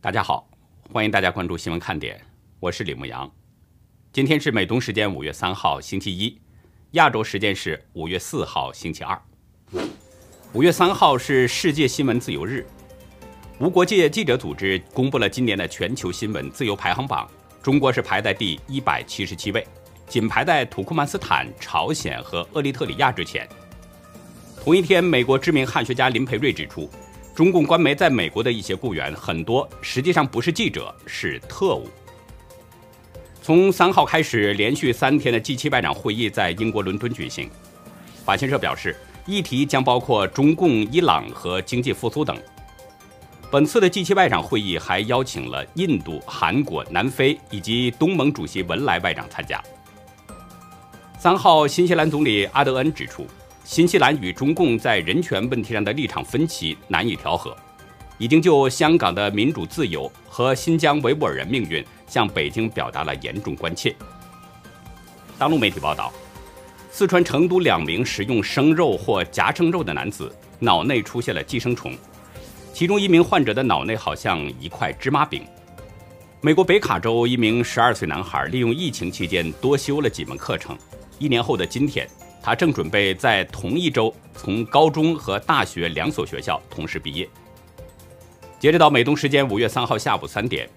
大家好，欢迎大家关注新闻看点，我是李牧阳。今天是美东时间五月三号星期一，亚洲时间是五月四号星期二。五月三号是世界新闻自由日，无国界记者组织公布了今年的全球新闻自由排行榜，中国是排在第一百七十七位，仅排在土库曼斯坦、朝鲜和厄立特里亚之前。同一天，美国知名汉学家林培瑞指出，中共官媒在美国的一些雇员很多实际上不是记者，是特务。从三号开始，连续三天的 G7 外长会议在英国伦敦举行。法新社表示，议题将包括中共、伊朗和经济复苏等。本次的 G7 外长会议还邀请了印度、韩国、南非以及东盟主席文莱外长参加。三号，新西兰总理阿德恩指出。新西兰与中共在人权问题上的立场分歧难以调和，已经就香港的民主自由和新疆维吾尔人命运向北京表达了严重关切。大陆媒体报道，四川成都两名食用生肉或夹生肉的男子脑内出现了寄生虫，其中一名患者的脑内好像一块芝麻饼。美国北卡州一名十二岁男孩利用疫情期间多修了几门课程，一年后的今天。他正准备在同一周从高中和大学两所学校同时毕业。截止到美东时间五月三号下午三点，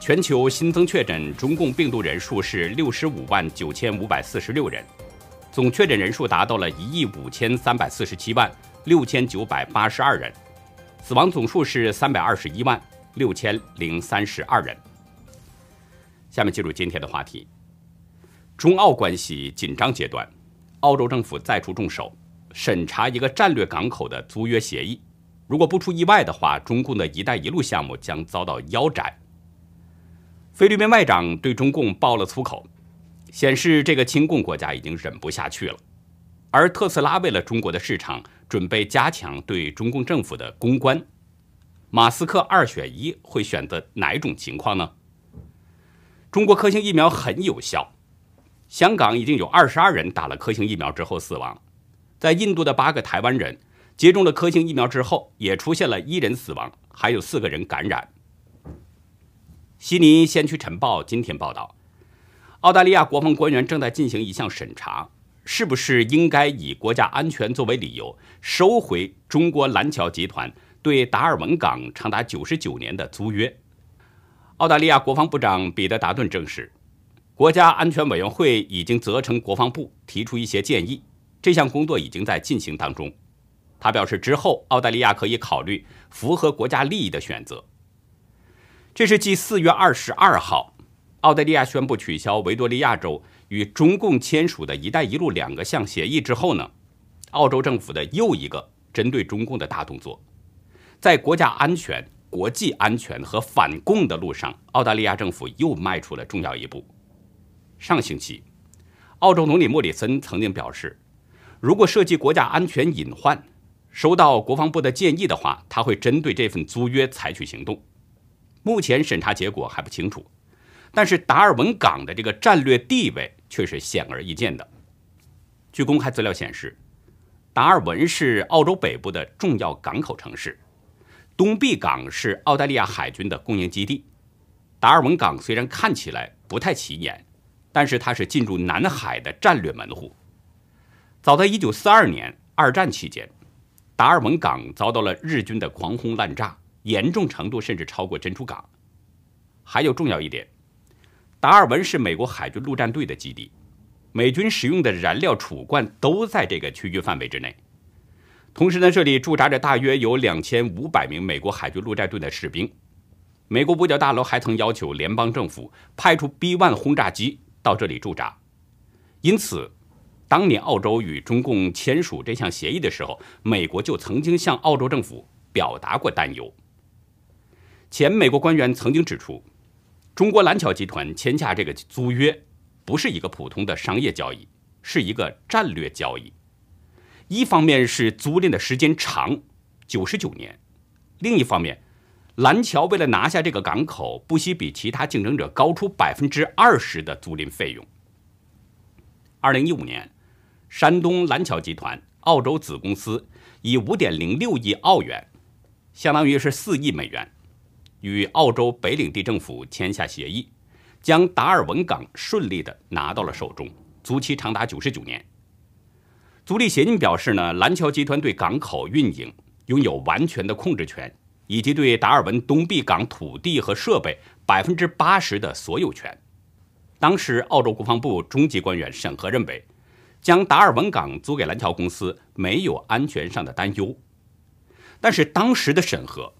全球新增确诊中共病毒人数是六十五万九千五百四十六人，总确诊人数达到了一亿五千三百四十七万六千九百八十二人，死亡总数是三百二十一万六千零三十二人。下面进入今天的话题：中澳关系紧张阶段。澳洲政府再出重手，审查一个战略港口的租约协议。如果不出意外的话，中共的一带一路项目将遭到腰斩。菲律宾外长对中共爆了粗口，显示这个亲共国家已经忍不下去了。而特斯拉为了中国的市场，准备加强对中共政府的公关。马斯克二选一会选择哪种情况呢？中国科兴疫苗很有效。香港已经有二十二人打了科兴疫苗之后死亡，在印度的八个台湾人接种了科兴疫苗之后也出现了一人死亡，还有四个人感染。悉尼先驱晨报今天报道，澳大利亚国防官员正在进行一项审查，是不是应该以国家安全作为理由收回中国蓝桥集团对达尔文港长达九十九年的租约？澳大利亚国防部长彼得·达顿证实。国家安全委员会已经责成国防部提出一些建议，这项工作已经在进行当中。他表示，之后澳大利亚可以考虑符合国家利益的选择。这是继四月二十二号，澳大利亚宣布取消维多利亚州与中共签署的一带一路两个项协议之后呢，澳洲政府的又一个针对中共的大动作。在国家安全、国际安全和反共的路上，澳大利亚政府又迈出了重要一步。上星期，澳洲总理莫里森曾经表示，如果涉及国家安全隐患，收到国防部的建议的话，他会针对这份租约采取行动。目前审查结果还不清楚，但是达尔文港的这个战略地位却是显而易见的。据公开资料显示，达尔文是澳洲北部的重要港口城市，东壁港是澳大利亚海军的供应基地。达尔文港虽然看起来不太起眼。但是它是进入南海的战略门户。早在1942年二战期间，达尔文港遭到了日军的狂轰滥炸，严重程度甚至超过珍珠港。还有重要一点，达尔文是美国海军陆战队的基地，美军使用的燃料储罐都在这个区域范围之内。同时呢，这里驻扎着大约有2500名美国海军陆战队的士兵。美国五角大楼还曾要求联邦政府派出 B-1 轰炸机。到这里驻扎，因此，当年澳洲与中共签署这项协议的时候，美国就曾经向澳洲政府表达过担忧。前美国官员曾经指出，中国蓝桥集团签下这个租约，不是一个普通的商业交易，是一个战略交易。一方面是租赁的时间长，九十九年；另一方面，蓝桥为了拿下这个港口，不惜比其他竞争者高出百分之二十的租赁费用。二零一五年，山东蓝桥集团澳洲子公司以五点零六亿澳元，相当于是四亿美元，与澳洲北领地政府签下协议，将达尔文港顺利的拿到了手中，租期长达九十九年。租赁协议表示呢，蓝桥集团对港口运营拥有完全的控制权，以及对达尔文东壁港土地和设备百分之八十的所有权。当时，澳洲国防部中级官员审核认为，将达尔文港租给蓝桥公司没有安全上的担忧。但是，当时的审核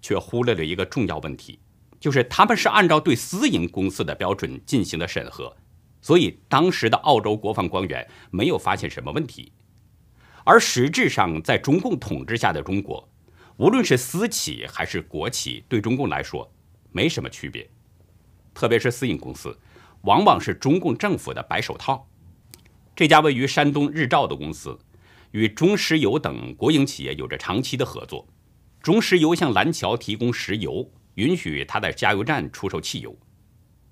却忽略了一个重要问题，就是他们是按照对私营公司的标准进行的审核。所以，当时的澳洲国防官员没有发现什么问题，而实质上，在中共统治下的中国，无论是私企还是国企，对中共来说没什么区别。特别是私营公司，往往是中共政府的白手套。这家位于山东日照的公司，与中石油等国营企业有着长期的合作。中石油向蓝桥提供石油，允许他在加油站出售汽油。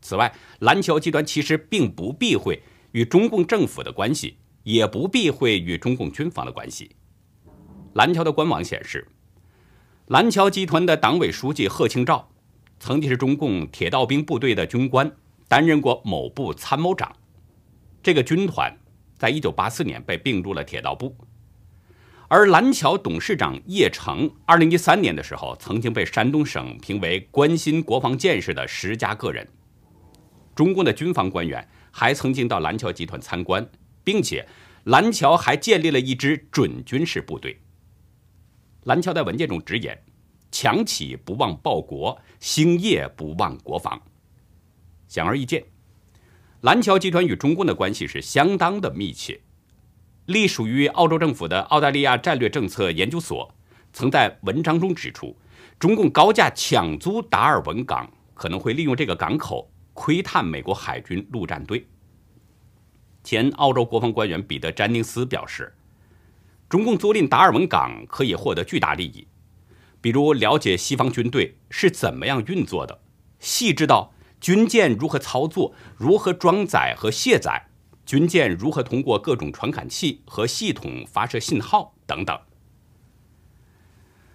此外，蓝桥集团其实并不避讳与中共政府的关系，也不避讳与中共军方的关系。蓝桥的官网显示，蓝桥集团的党委书记贺庆照曾经是中共铁道兵部队的军官，担任过某部参谋长。这个军团在一九八四年被并入了铁道部，而蓝桥董事长叶成，二零一三年的时候曾经被山东省评为关心国防建设的十佳个人。中共的军方官员还曾经到蓝桥集团参观，并且蓝桥还建立了一支准军事部队。蓝桥在文件中直言：“强企不忘报国，兴业不忘国防。”显而易见，蓝桥集团与中共的关系是相当的密切。隶属于澳洲政府的澳大利亚战略政策研究所曾在文章中指出，中共高价抢租达尔文港，可能会利用这个港口。窥探美国海军陆战队。前澳洲国防官员彼得·詹宁斯表示，中共租赁达尔文港可以获得巨大利益，比如了解西方军队是怎么样运作的，细致到军舰如何操作、如何装载和卸载，军舰如何通过各种传感器和系统发射信号等等。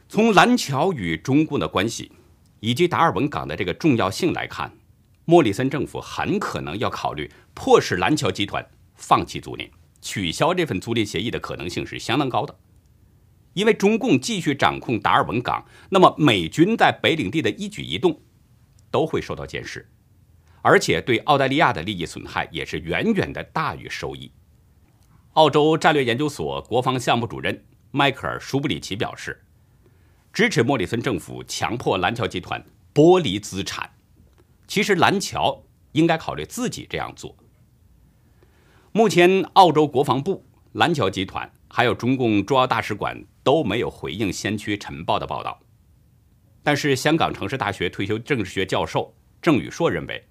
从蓝桥与中共的关系以及达尔文港的这个重要性来看。莫里森政府很可能要考虑迫使蓝桥集团放弃租赁、取消这份租赁协议的可能性是相当高的，因为中共继续掌控达尔文港，那么美军在北领地的一举一动都会受到监视，而且对澳大利亚的利益损害也是远远的大于收益。澳洲战略研究所国防项目主任迈克尔·舒布里奇表示，支持莫里森政府强迫蓝桥集团剥离资产。其实蓝桥应该考虑自己这样做。目前，澳洲国防部、蓝桥集团还有中共驻澳大使馆都没有回应《先驱晨报》的报道。但是，香港城市大学退休政治学教授郑宇硕认为，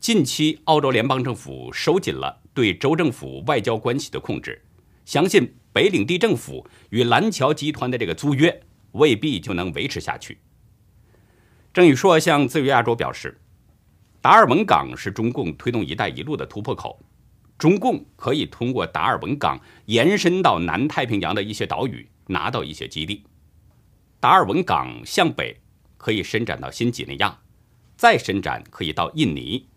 近期澳洲联邦政府收紧了对州政府外交关系的控制，相信北领地政府与蓝桥集团的这个租约未必就能维持下去。郑宇硕向自由亚洲表示。达尔文港是中共推动“一带一路”的突破口，中共可以通过达尔文港延伸到南太平洋的一些岛屿，拿到一些基地。达尔文港向北可以伸展到新几内亚，再伸展可以到印尼，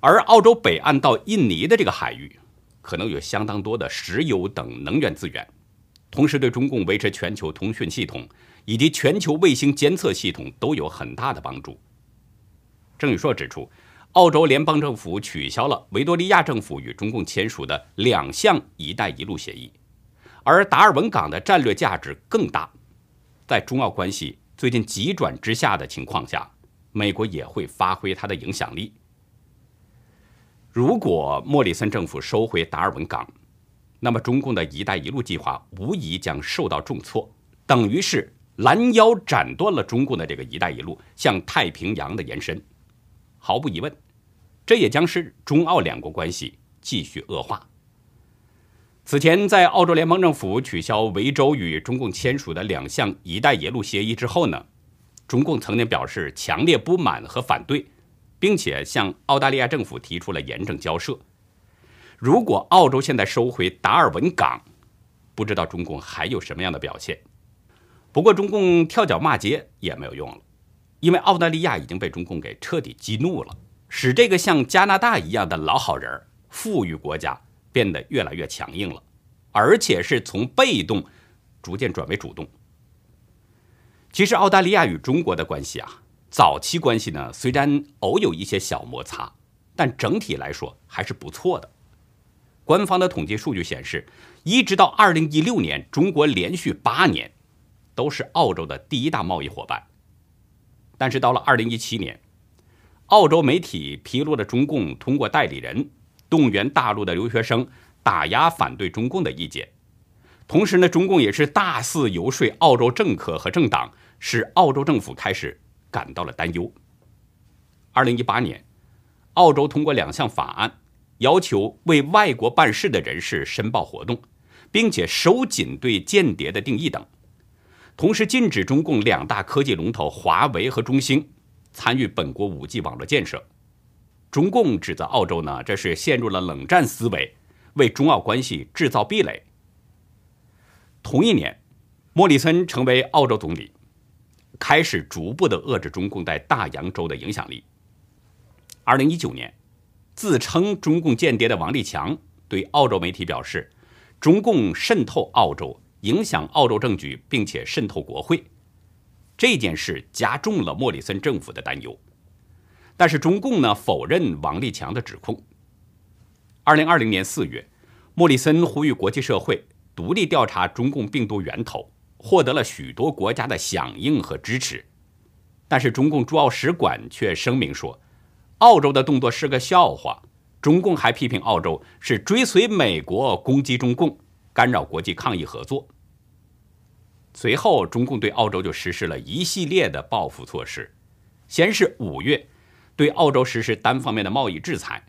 而澳洲北岸到印尼的这个海域，可能有相当多的石油等能源资源，同时对中共维持全球通讯系统以及全球卫星监测系统都有很大的帮助。郑宇硕指出，澳洲联邦政府取消了维多利亚政府与中共签署的两项“一带一路”协议，而达尔文港的战略价值更大。在中澳关系最近急转直下的情况下，美国也会发挥它的影响力。如果莫里森政府收回达尔文港，那么中共的一带一路计划无疑将受到重挫，等于是拦腰斩断了中共的这个“一带一路”向太平洋的延伸。毫无疑问，这也将是中澳两国关系继续恶化。此前，在澳洲联邦政府取消维州与中共签署的两项“一带一路”协议之后呢，中共曾经表示强烈不满和反对，并且向澳大利亚政府提出了严正交涉。如果澳洲现在收回达尔文港，不知道中共还有什么样的表现。不过，中共跳脚骂街也没有用了。因为澳大利亚已经被中共给彻底激怒了，使这个像加拿大一样的老好人、富裕国家变得越来越强硬了，而且是从被动逐渐转为主动。其实，澳大利亚与中国的关系啊，早期关系呢，虽然偶有一些小摩擦，但整体来说还是不错的。官方的统计数据显示，一直到二零一六年，中国连续八年都是澳洲的第一大贸易伙伴。但是到了二零一七年，澳洲媒体披露了中共通过代理人动员大陆的留学生打压反对中共的意见。同时呢，中共也是大肆游说澳洲政客和政党，使澳洲政府开始感到了担忧。二零一八年，澳洲通过两项法案。要求为外国办事的人士申报活动，并且收紧对间谍的定义等，同时禁止中共两大科技龙头华为和中兴参与本国 5G 网络建设。中共指责澳洲呢，这是陷入了冷战思维，为中澳关系制造壁垒。同一年，莫里森成为澳洲总理，开始逐步的遏制中共在大洋洲的影响力。二零一九年。自称中共间谍的王立强对澳洲媒体表示，中共渗透澳洲，影响澳洲政局，并且渗透国会，这件事加重了莫里森政府的担忧。但是中共呢否认王立强的指控。二零二零年四月，莫里森呼吁国际社会独立调查中共病毒源头，获得了许多国家的响应和支持。但是中共驻澳使馆却声明说。澳洲的动作是个笑话，中共还批评澳洲是追随美国攻击中共，干扰国际抗疫合作。随后，中共对澳洲就实施了一系列的报复措施，先是五月对澳洲实施单方面的贸易制裁，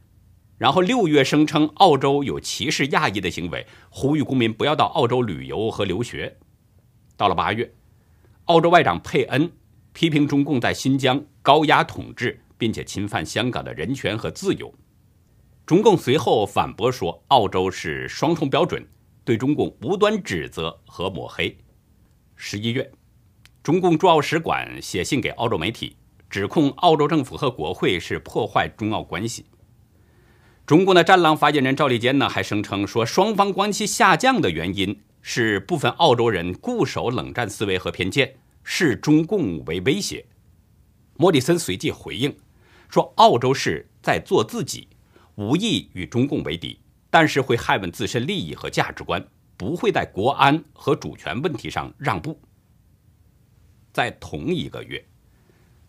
然后六月声称澳洲有歧视亚裔的行为，呼吁公民不要到澳洲旅游和留学。到了八月，澳洲外长佩恩批评中共在新疆高压统治。并且侵犯香港的人权和自由，中共随后反驳说，澳洲是双重标准，对中共无端指责和抹黑。十一月，中共驻澳使馆写信给澳洲媒体，指控澳洲政府和国会是破坏中澳关系。中共的战狼发言人赵立坚呢，还声称说，双方关系下降的原因是部分澳洲人固守冷战思维和偏见，视中共为威胁。莫里森随即回应。说澳洲是在做自己，无意与中共为敌，但是会害问自身利益和价值观，不会在国安和主权问题上让步。在同一个月，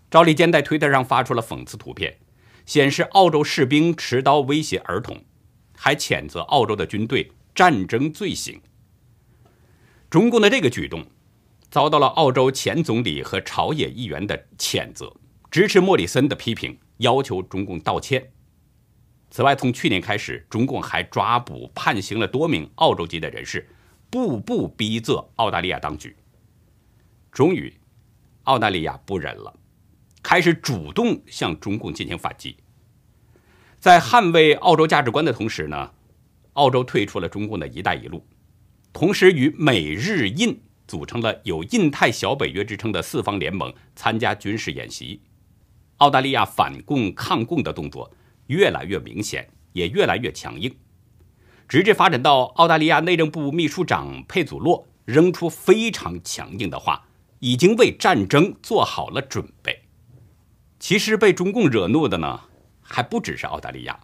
赵立坚在推特上发出了讽刺图片，显示澳洲士兵持刀威胁儿童，还谴责澳洲的军队战争罪行。中共的这个举动，遭到了澳洲前总理和朝野议员的谴责，支持莫里森的批评。要求中共道歉。此外，从去年开始，中共还抓捕、判刑了多名澳洲籍的人士，步步逼仄澳大利亚当局。终于，澳大利亚不忍了，开始主动向中共进行反击。在捍卫澳洲价值观的同时呢，澳洲退出了中共的一带一路，同时与美日印组成了有印太小北约之称的四方联盟，参加军事演习。澳大利亚反共抗共的动作越来越明显，也越来越强硬，直至发展到澳大利亚内政部秘书长佩祖洛扔出非常强硬的话：“已经为战争做好了准备。”其实被中共惹怒的呢，还不只是澳大利亚，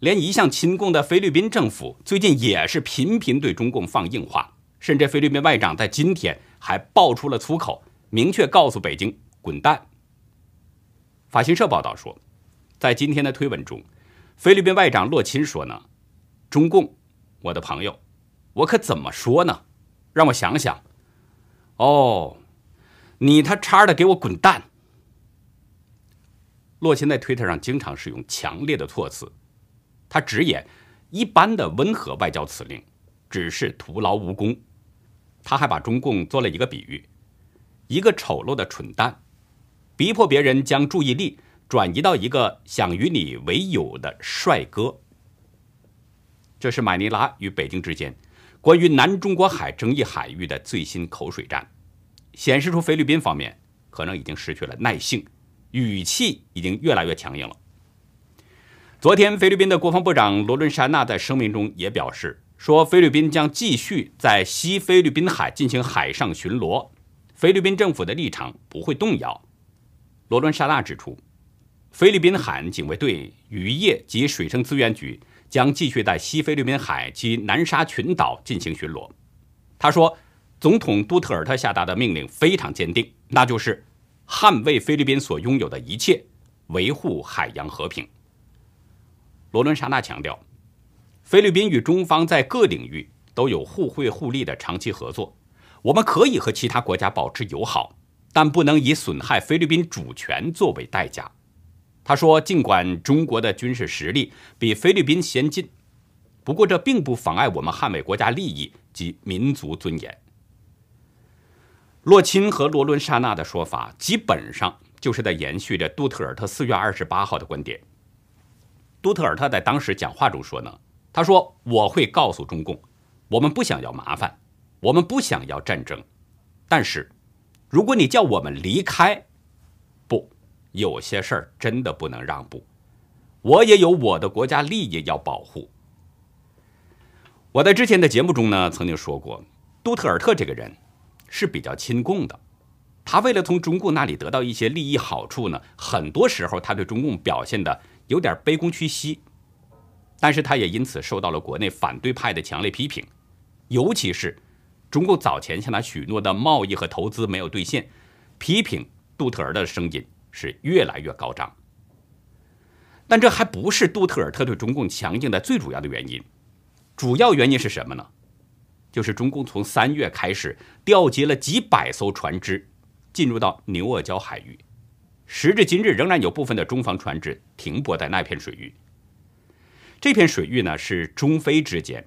连一向亲共的菲律宾政府最近也是频频对中共放硬话，甚至菲律宾外长在今天还爆出了粗口，明确告诉北京“滚蛋”。法新社报道说，在今天的推文中，菲律宾外长洛钦说呢：“中共，我的朋友，我可怎么说呢？让我想想。哦，你他叉的给我滚蛋！”洛钦在推特上经常使用强烈的措辞，他直言，一般的温和外交辞令只是徒劳无功。他还把中共做了一个比喻：一个丑陋的蠢蛋。逼迫别人将注意力转移到一个想与你为友的帅哥。这是马尼拉与北京之间关于南中国海争议海域的最新口水战，显示出菲律宾方面可能已经失去了耐性，语气已经越来越强硬了。昨天，菲律宾的国防部长罗伦沙纳在声明中也表示，说菲律宾将继续在西菲律宾海进行海上巡逻，菲律宾政府的立场不会动摇。罗伦沙纳指出，菲律宾海岸警卫队、渔业及水生资源局将继续在西菲律宾海及南沙群岛进行巡逻。他说，总统杜特尔特下达的命令非常坚定，那就是捍卫菲律宾所拥有的一切，维护海洋和平。罗伦沙纳强调，菲律宾与中方在各领域都有互惠互利的长期合作。我们可以和其他国家保持友好，但不能以损害菲律宾主权作为代价。他说，尽管中国的军事实力比菲律宾先进，不过这并不妨碍我们捍卫国家利益及民族尊严。洛钦和罗伦沙纳的说法基本上就是在延续着杜特尔特四月二十八号的观点。杜特尔特在当时讲话中说呢，他说：“我会告诉中共，我们不想要麻烦，我们不想要战争，但是，如果你叫我们离开，有些事儿真的不能让步，我也有我的国家利益要保护。”我在之前的节目中呢，曾经说过，杜特尔特这个人是比较亲共的，他为了从中共那里得到一些利益好处呢，很多时候他对中共表现的。有点卑躬屈膝，但是他也因此受到了国内反对派的强烈批评，尤其是中共早前向他许诺的贸易和投资没有兑现，批评杜特尔的声音是越来越高涨。但这还不是杜特尔特对中共强硬的最主要的原因，主要原因是什么呢？就是中共从三月开始调集了几百艘船只进入到牛阿胶海域。时至今日，仍然有部分的中方船只停泊在那片水域。这片水域呢，是中非之间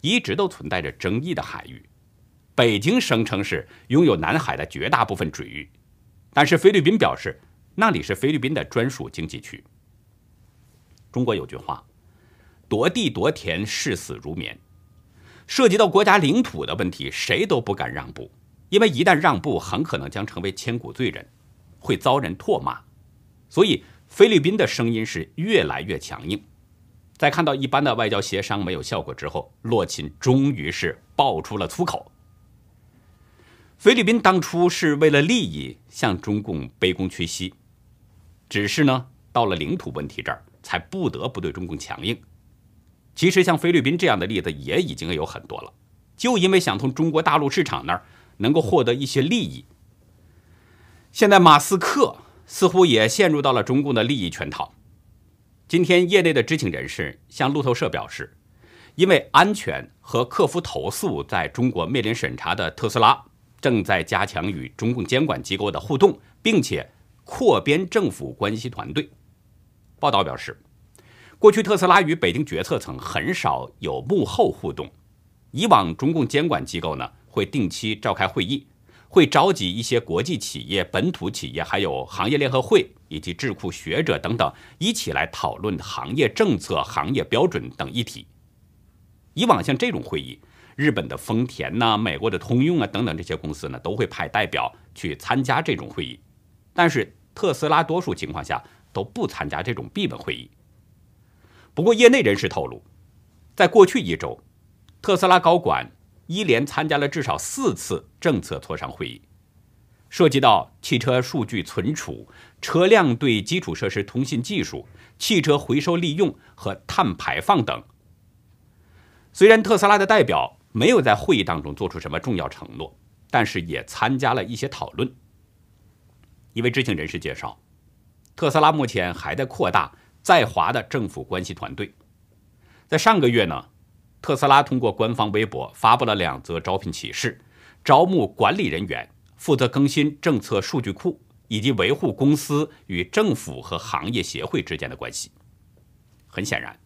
一直都存在着争议的海域。北京声称是拥有南海的绝大部分水域，但是菲律宾表示那里是菲律宾的专属经济区。中国有句话：“夺地夺田，视死如眠。”涉及到国家领土的问题，谁都不敢让步，因为一旦让步，很可能将成为千古罪人。会遭人唾骂，所以菲律宾的声音是越来越强硬。在看到一般的外交协商没有效果之后，洛钦终于是爆出了粗口。菲律宾当初是为了利益向中共卑躬屈膝，只是呢到了领土问题这儿，才不得不对中共强硬。其实像菲律宾这样的例子也已经有很多了，就因为想从中国大陆市场那儿能够获得一些利益。现在马斯克似乎也陷入到了中共的利益圈套。今天，业内的知情人士向路透社表示，因为安全和克服投诉在中国面临审查的特斯拉，正在加强与中共监管机构的互动，并且扩编政府关系团队。报道表示，过去特斯拉与北京决策层很少有幕后互动，以往中共监管机构呢会定期召开会议。会召集一些国际企业、本土企业，还有行业联合会以及智库学者等等，一起来讨论行业政策、行业标准等议题。以往像这种会议，日本的丰田呐、美国的通用啊等等这些公司呢，都会派代表去参加这种会议。但是特斯拉多数情况下都不参加这种闭门会议。不过业内人士透露，在过去一周，特斯拉高管。一连参加了至少四次政策磋商会议，涉及到汽车数据存储、车辆对基础设施通信技术、汽车回收利用和碳排放等。虽然特斯拉的代表没有在会议当中做出什么重要承诺，但是也参加了一些讨论。一位知情人士介绍，特斯拉目前还在扩大在华的政府关系团队，在上个月呢。特斯拉通过官方微博发布了两则招聘启事，招募管理人员，负责更新政策数据库，以及维护公司与政府和行业协会之间的关系。很显然，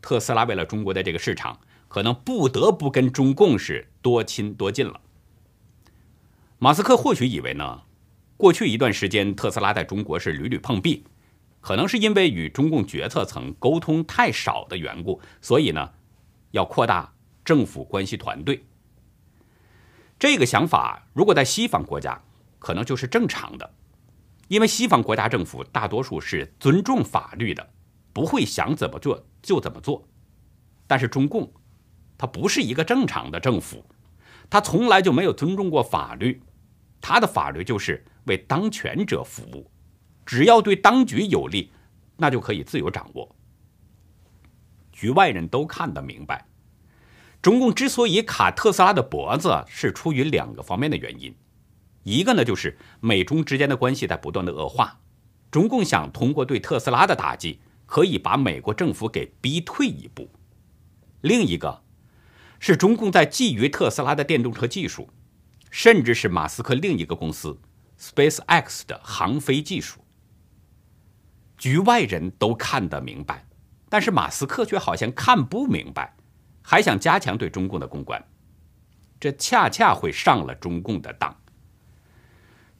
特斯拉为了中国的这个市场，可能不得不跟中共是多亲多近了。马斯克或许以为呢，过去一段时间特斯拉在中国是屡屡碰壁，可能是因为与中共决策层沟通太少的缘故，所以呢。要扩大政府关系团队，这个想法如果在西方国家可能就是正常的，因为西方国家政府大多数是尊重法律的，不会想怎么做就怎么做。但是中共，它不是一个正常的政府，它从来就没有尊重过法律，它的法律就是为当权者服务，只要对当局有利，那就可以自由掌握。局外人都看得明白，中共之所以卡特斯拉的脖子，是出于两个方面的原因。一个呢，就是美中之间的关系在不断的恶化，中共想通过对特斯拉的打击，可以把美国政府给逼退一步；另一个，是中共在觊觎特斯拉的电动车技术，甚至是马斯克另一个公司 SpaceX 的航飞技术。局外人都看得明白，但是马斯克却好像看不明白，还想加强对中共的公关，这恰恰会上了中共的当。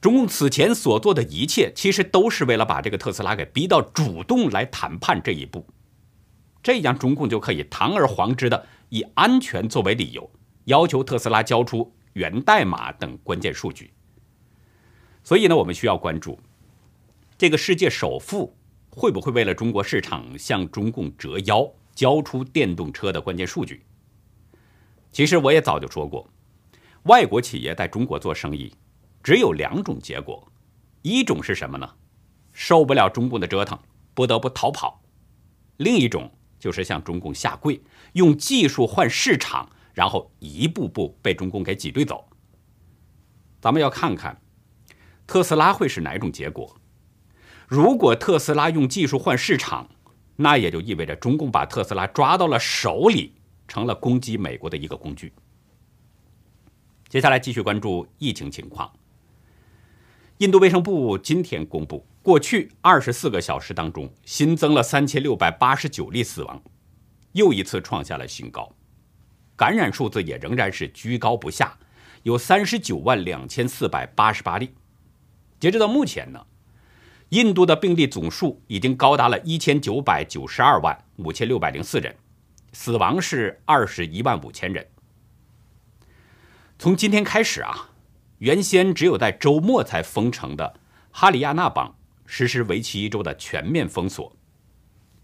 中共此前所做的一切，其实都是为了把这个特斯拉给逼到主动来谈判这一步，这样中共就可以堂而皇之的以安全作为理由，要求特斯拉交出源代码等关键数据。所以呢，我们需要关注这个世界首富会不会为了中国市场向中共折腰，交出电动车的关键数据。其实我也早就说过，外国企业在中国做生意。只有两种结果，一种是什么呢？受不了中共的折腾，不得不逃跑；另一种就是向中共下跪，用技术换市场，然后一步步被中共给挤兑走。咱们要看看特斯拉会是哪种结果。如果特斯拉用技术换市场，那也就意味着中共把特斯拉抓到了手里，成了攻击美国的一个工具。接下来继续关注疫情情况。印度卫生部今天公布，过去二十四个小时当中新增了三千六百八十九例死亡，又一次创下了新高。感染数字也仍然是居高不下，有三十九万两千四百八十八例。截止到目前呢，印度的病例总数已经高达了一千九百九十二万五千六百零四人，死亡是二十一万五千人。从今天开始啊。原先只有在周末才封城的哈里亚纳邦实施为期一周的全面封锁。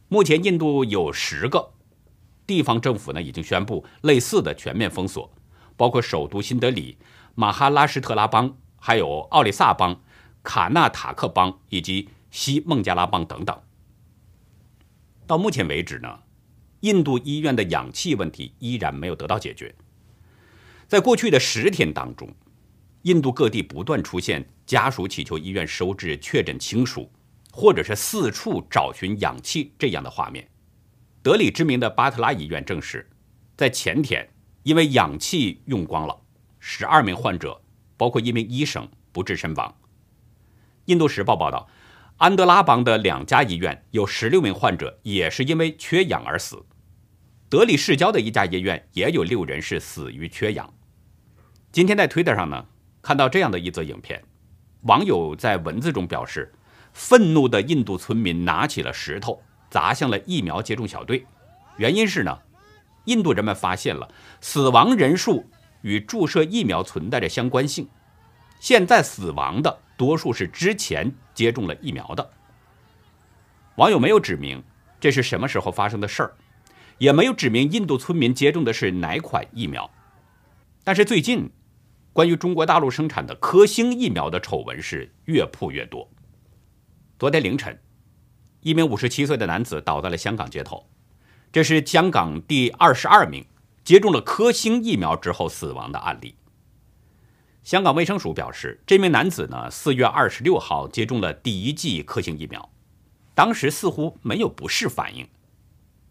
目前，印度有十个地方政府呢已经宣布类似的全面封锁，包括首都新德里、马哈拉施特拉邦、还有奥里萨邦、卡纳塔克邦以及西孟加拉邦等等。到目前为止呢，印度医院的氧气问题依然没有得到解决。在过去的十天当中，印度各地不断出现家属祈求医院收治确诊亲属，或者是四处找寻氧气这样的画面。德里知名的巴特拉医院证实，在前天因为氧气用光了，十二名患者，包括一名医生不治身亡。印度时报报道，安德拉邦的两家医院有十六名患者也是因为缺氧而死。德里市郊的一家医院也有六人是死于缺氧。今天在推特上呢。看到这样的一则影片，网友在文字中表示，愤怒的印度村民拿起了石头砸向了疫苗接种小队。原因是呢，印度人们发现了死亡人数与注射疫苗存在着相关性。现在死亡的多数是之前接种了疫苗的。网友没有指明这是什么时候发生的事儿，也没有指明印度村民接种的是哪款疫苗。但是最近。关于中国大陆生产的科兴疫苗的丑闻是越铺越多。昨天凌晨，一名五十七岁的男子倒在了香港街头，这是香港第二十二名接种了科兴疫苗之后死亡的案例。香港卫生署表示，这名男子呢，四月二十六号接种了第一剂科兴疫苗，当时似乎没有不适反应，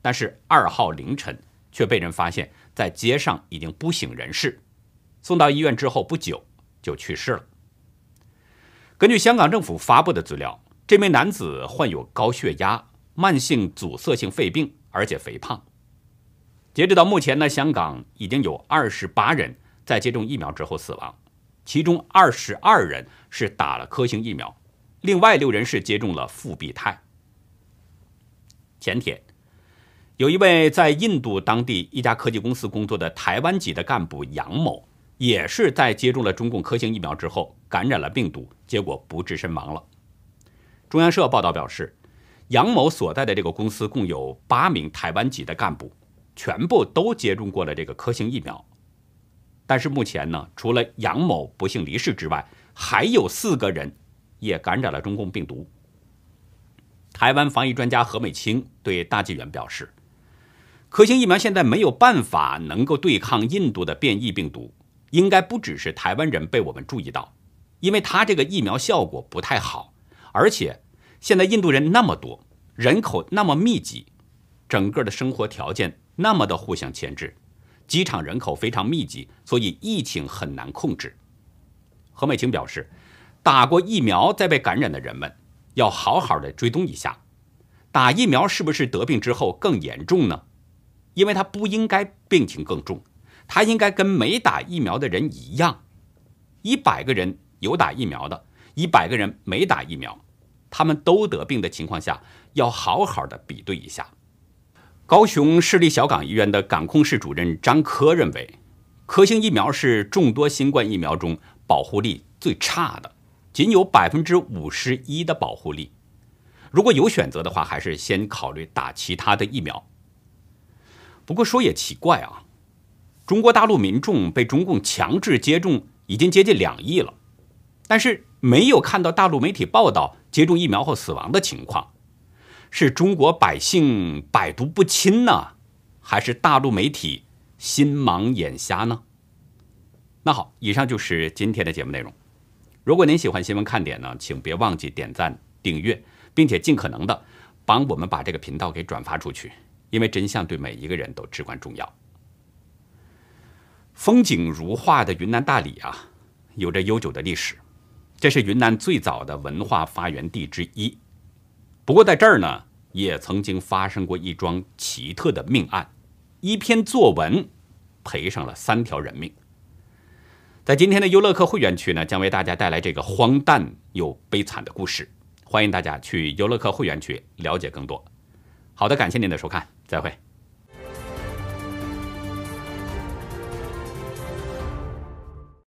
但是二号凌晨却被人发现，在街上已经不省人事。送到医院之后不久就去世了。根据香港政府发布的资料，这名男子患有高血压、慢性阻塞性肺病，而且肥胖。截止到目前呢，香港已经有二十八人在接种疫苗之后死亡，其中二十二人是打了科兴疫苗，另外六人是接种了复必泰。前天，有一位在印度当地一家科技公司工作的台湾籍的干部杨某。也是在接种了中共科兴疫苗之后感染了病毒，结果不治身亡了。中央社报道表示，杨某所在的这个公司共有八名台湾籍的干部，全部都接种过了这个科兴疫苗。但是目前呢，除了杨某不幸离世之外，还有四个人也感染了中共病毒。台湾防疫专家何美清对大纪元表示，科兴疫苗现在没有办法能够对抗印度的变异病毒，应该不只是台湾人被我们注意到，因为它这个疫苗效果不太好。而且，现在印度人那么多，人口那么密集，整个的生活条件那么的互相牵制，机场人口非常密集，所以疫情很难控制。何美清表示，打过疫苗再被感染的人们，要好好的追踪一下，打疫苗是不是得病之后更严重呢？因为他不应该病情更重，他应该跟没打疫苗的人一样，一百个人有打疫苗的。一百个人没打疫苗，他们都得病的情况下，要好好的比对一下。高雄市立小港医院的感控室主任张科认为，科兴疫苗是众多新冠疫苗中保护力最差的，仅有百分之五十一的保护力。如果有选择的话，还是先考虑打其他的疫苗。不过说也奇怪啊，中国大陆民众被中共强制接种已经接近两亿了，但是。没有看到大陆媒体报道接种疫苗后死亡的情况，是中国百姓百毒不侵呢，还是大陆媒体心盲眼瞎呢？那好，以上就是今天的节目内容。如果您喜欢新闻看点呢，请别忘记点赞、订阅，并且尽可能的帮我们把这个频道给转发出去，因为真相对每一个人都至关重要。风景如画的云南大理啊，有着悠久的历史。这是云南最早的文化发源地之一，不过在这儿呢，也曾经发生过一桩奇特的命案，一篇作文赔上了三条人命。在今天的优乐客会员区呢，将为大家带来这个荒诞又悲惨的故事，欢迎大家去优乐客会员区了解更多。好的，感谢您的收看，再会。